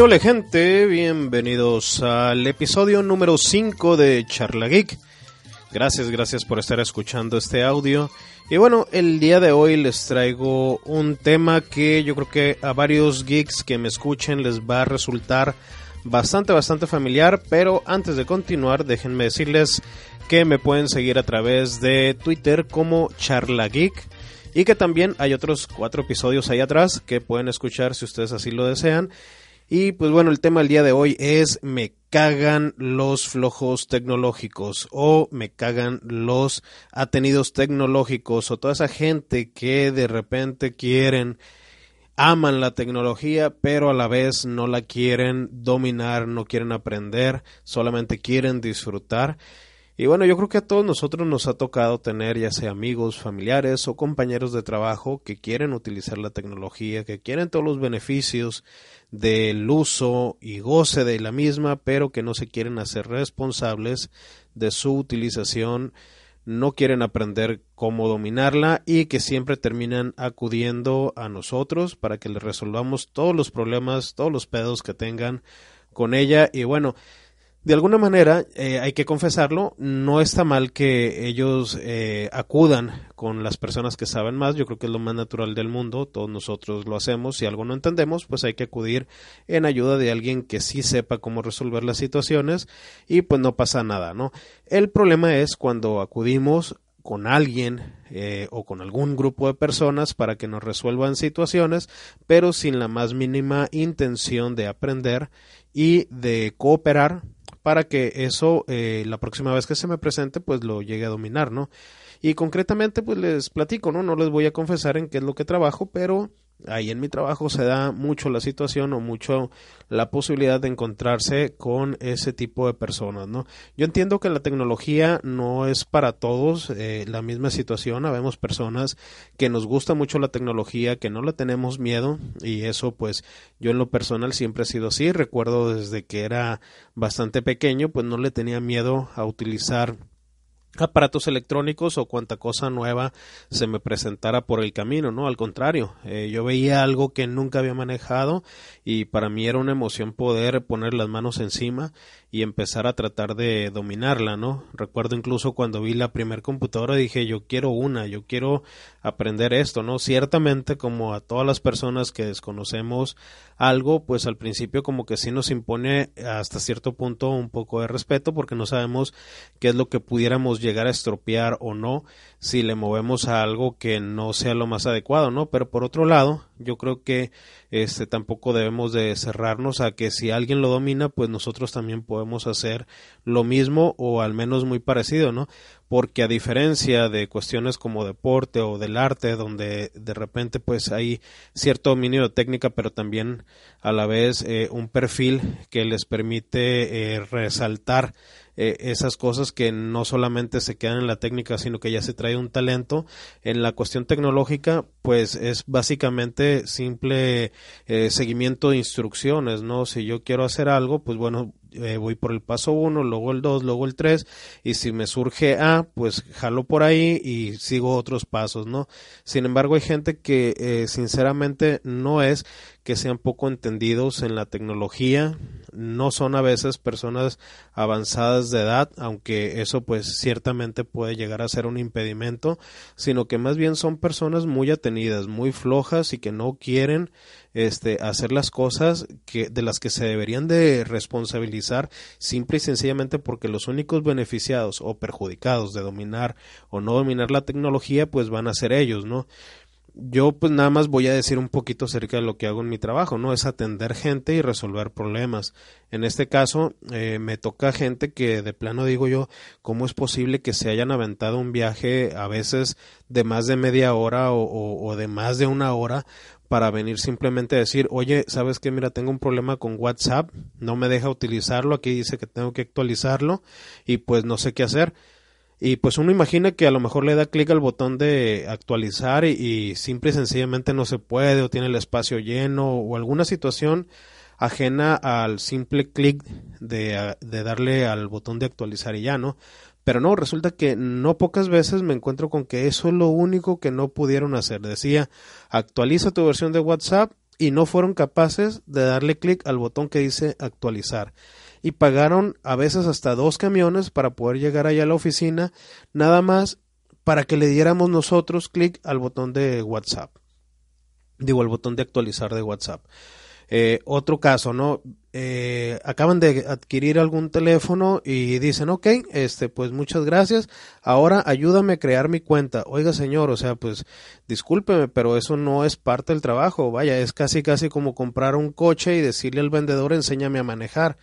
¿Qué hola gente? Bienvenidos al episodio número 5 de Charla Geek. Gracias, gracias por estar escuchando este audio. Y bueno, el día de hoy les traigo un tema que yo creo que a varios geeks que me escuchen les va a resultar bastante, bastante familiar. Pero antes de continuar, déjenme decirles que me pueden seguir a través de Twitter como Charla Geek. Y que también hay otros cuatro episodios ahí atrás que pueden escuchar si ustedes así lo desean. Y pues bueno, el tema del día de hoy es me cagan los flojos tecnológicos o me cagan los atenidos tecnológicos o toda esa gente que de repente quieren aman la tecnología, pero a la vez no la quieren dominar, no quieren aprender, solamente quieren disfrutar. Y bueno, yo creo que a todos nosotros nos ha tocado tener ya sea amigos, familiares o compañeros de trabajo que quieren utilizar la tecnología, que quieren todos los beneficios del uso y goce de la misma, pero que no se quieren hacer responsables de su utilización, no quieren aprender cómo dominarla y que siempre terminan acudiendo a nosotros para que les resolvamos todos los problemas, todos los pedos que tengan con ella. Y bueno, de alguna manera, eh, hay que confesarlo, no está mal que ellos eh, acudan con las personas que saben más, yo creo que es lo más natural del mundo, todos nosotros lo hacemos, si algo no entendemos, pues hay que acudir en ayuda de alguien que sí sepa cómo resolver las situaciones y pues no pasa nada, ¿no? El problema es cuando acudimos con alguien eh, o con algún grupo de personas para que nos resuelvan situaciones, pero sin la más mínima intención de aprender y de cooperar para que eso eh, la próxima vez que se me presente pues lo llegue a dominar, ¿no? Y concretamente pues les platico, ¿no? No les voy a confesar en qué es lo que trabajo, pero ahí en mi trabajo se da mucho la situación o mucho la posibilidad de encontrarse con ese tipo de personas, ¿no? Yo entiendo que la tecnología no es para todos eh, la misma situación, habemos personas que nos gusta mucho la tecnología, que no le tenemos miedo y eso pues yo en lo personal siempre he sido así, recuerdo desde que era bastante pequeño pues no le tenía miedo a utilizar aparatos electrónicos o cuanta cosa nueva se me presentara por el camino, ¿no? Al contrario, eh, yo veía algo que nunca había manejado y para mí era una emoción poder poner las manos encima y empezar a tratar de dominarla, ¿no? Recuerdo incluso cuando vi la primer computadora dije yo quiero una, yo quiero aprender esto, ¿no? Ciertamente como a todas las personas que desconocemos algo, pues al principio como que sí nos impone hasta cierto punto un poco de respeto porque no sabemos qué es lo que pudiéramos llegar a estropear o no si le movemos a algo que no sea lo más adecuado, ¿no? Pero por otro lado, yo creo que este tampoco debemos de cerrarnos a que si alguien lo domina, pues nosotros también podemos hacer lo mismo o al menos muy parecido, ¿no? Porque a diferencia de cuestiones como deporte o del arte, donde de repente pues hay cierto dominio de técnica, pero también a la vez eh, un perfil que les permite eh, resaltar eh, esas cosas que no solamente se quedan en la técnica, sino que ya se trae un talento. En la cuestión tecnológica, pues es básicamente simple eh, seguimiento de instrucciones, ¿no? Si yo quiero hacer algo, pues bueno, eh, voy por el paso 1, luego el 2, luego el 3 y si me surge A, pues jalo por ahí y sigo otros pasos, ¿no? Sin embargo, hay gente que eh, sinceramente no es que sean poco entendidos en la tecnología, no son a veces personas avanzadas de edad, aunque eso pues ciertamente puede llegar a ser un impedimento, sino que más bien son personas muy atenidas, muy flojas y que no quieren este, hacer las cosas que, de las que se deberían de responsabilizar simple y sencillamente porque los únicos beneficiados o perjudicados de dominar o no dominar la tecnología pues van a ser ellos, ¿no? Yo pues nada más voy a decir un poquito acerca de lo que hago en mi trabajo, ¿no? Es atender gente y resolver problemas. En este caso eh, me toca gente que de plano digo yo, ¿cómo es posible que se hayan aventado un viaje a veces de más de media hora o, o de más de una hora para venir simplemente a decir, oye, ¿sabes qué? Mira, tengo un problema con WhatsApp, no me deja utilizarlo, aquí dice que tengo que actualizarlo y pues no sé qué hacer. Y pues uno imagina que a lo mejor le da clic al botón de actualizar y, simple y sencillamente no se puede o tiene el espacio lleno o alguna situación ajena al simple clic de, de darle al botón de actualizar y ya, ¿no? Pero no, resulta que no pocas veces me encuentro con que eso es lo único que no pudieron hacer. Decía, actualiza tu versión de WhatsApp y no fueron capaces de darle clic al botón que dice actualizar. Y pagaron a veces hasta dos camiones para poder llegar allá a la oficina, nada más para que le diéramos nosotros clic al botón de WhatsApp. Digo, al botón de actualizar de WhatsApp. Eh, otro caso, ¿no? Eh, acaban de adquirir algún teléfono y dicen, ok, este, pues muchas gracias, ahora ayúdame a crear mi cuenta. Oiga, señor, o sea, pues discúlpeme, pero eso no es parte del trabajo, vaya, es casi casi como comprar un coche y decirle al vendedor, enséñame a manejar.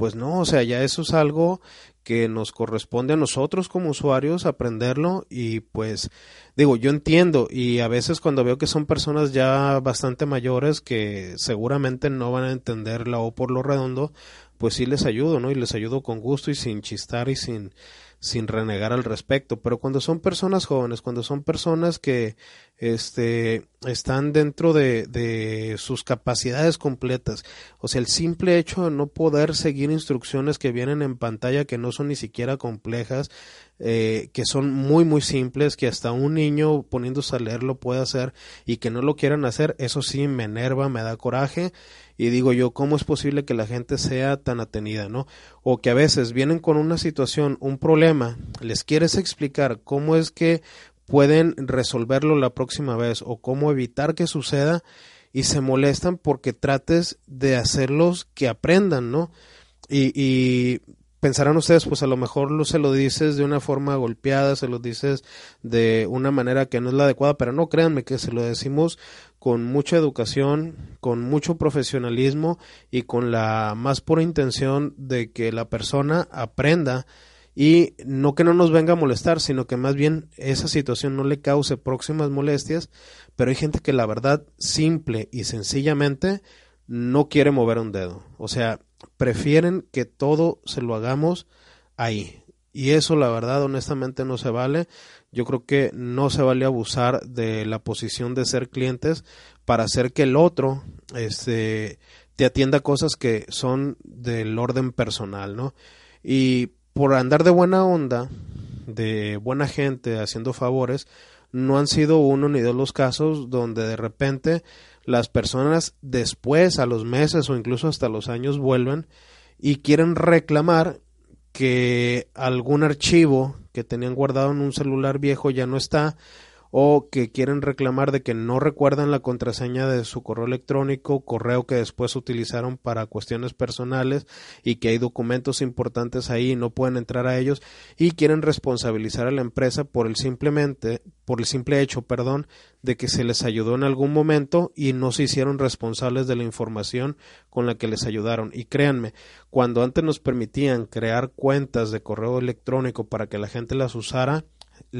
Pues no, o sea, ya eso es algo que nos corresponde a nosotros como usuarios aprenderlo y pues digo, yo entiendo y a veces cuando veo que son personas ya bastante mayores que seguramente no van a entender la O por lo redondo, pues sí les ayudo, ¿no? Y les ayudo con gusto y sin chistar y sin sin renegar al respecto, pero cuando son personas jóvenes, cuando son personas que este, están dentro de, sus capacidades completas, o sea, el simple hecho de no poder seguir instrucciones que vienen en pantalla que no son ni siquiera complejas, eh, que son muy muy simples, que hasta un niño poniéndose a leer lo puede hacer y que no lo quieran hacer, eso sí me enerva, me da coraje y digo yo, ¿cómo es posible que la gente sea tan atenida, no? O que a veces vienen con una situación, un problema, les quieres explicar cómo es que pueden resolverlo la próxima vez o cómo evitar que suceda y se molestan porque trates de hacerlos que aprendan, ¿no? Y, y pensarán ustedes, pues a lo mejor lo, se lo dices de una forma golpeada, se lo dices de una manera que no es la adecuada, pero no créanme que se lo decimos con mucha educación, con mucho profesionalismo y con la más pura intención de que la persona aprenda y no que no nos venga a molestar, sino que más bien esa situación no le cause próximas molestias, pero hay gente que la verdad simple y sencillamente no quiere mover un dedo. O sea, prefieren que todo se lo hagamos ahí. Y eso la verdad honestamente no se vale. Yo creo que no se vale abusar de la posición de ser clientes para hacer que el otro este, te atienda cosas que son del orden personal, ¿no? Y por andar de buena onda, de buena gente haciendo favores, no han sido uno ni dos los casos donde de repente las personas después, a los meses o incluso hasta los años, vuelven y quieren reclamar que algún archivo que tenían guardado en un celular viejo ya no está o que quieren reclamar de que no recuerdan la contraseña de su correo electrónico, correo que después utilizaron para cuestiones personales y que hay documentos importantes ahí y no pueden entrar a ellos y quieren responsabilizar a la empresa por el simplemente por el simple hecho, perdón, de que se les ayudó en algún momento y no se hicieron responsables de la información con la que les ayudaron. Y créanme, cuando antes nos permitían crear cuentas de correo electrónico para que la gente las usara,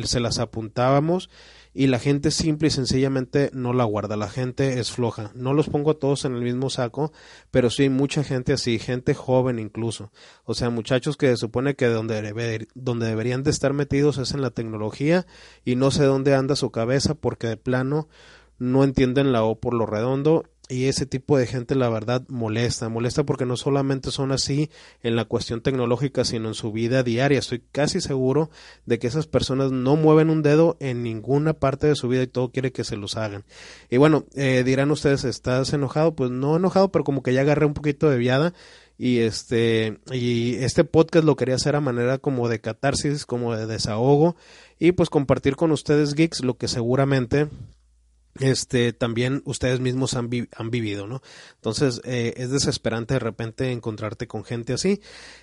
se las apuntábamos y la gente simple y sencillamente no la guarda, la gente es floja. No los pongo a todos en el mismo saco, pero sí hay mucha gente así, gente joven incluso. O sea, muchachos que se supone que donde, donde deberían de estar metidos es en la tecnología y no sé dónde anda su cabeza porque de plano no entienden la O por lo redondo y ese tipo de gente la verdad molesta, molesta porque no solamente son así en la cuestión tecnológica, sino en su vida diaria. Estoy casi seguro de que esas personas no mueven un dedo en ninguna parte de su vida y todo quiere que se los hagan. Y bueno, eh, dirán ustedes, ¿estás enojado? Pues no enojado, pero como que ya agarré un poquito de viada y este y este podcast lo quería hacer a manera como de catarsis, como de desahogo y pues compartir con ustedes geeks lo que seguramente este también ustedes mismos han, vivido, ¿no? Entonces eh, es desesperante de repente encontrarte con gente así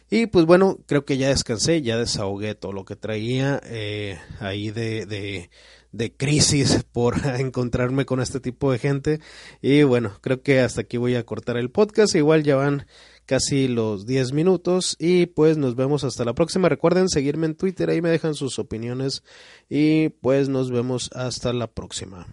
y pues bueno, creo que ya descansé, ya desahogué todo lo que traía eh, ahí de, de, de crisis por encontrarme con este tipo de gente y bueno, creo que hasta aquí voy a cortar el podcast, igual ya van casi los 10 minutos y pues nos vemos hasta la próxima. Recuerden seguirme en Twitter, ahí me dejan sus opiniones y pues nos vemos hasta la próxima.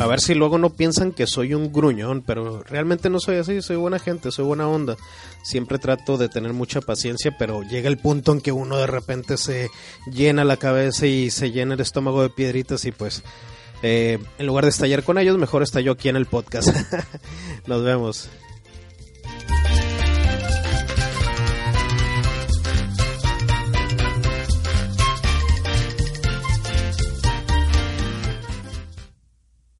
A ver si luego no piensan que soy un gruñón, pero realmente no soy así, soy buena gente, soy buena onda. Siempre trato de tener mucha paciencia, pero llega el punto en que uno de repente se llena la cabeza y se llena el estómago de piedritas y pues Eh, en lugar de estallar con ellos, mejor estallo aquí en el podcast. Nos vemos.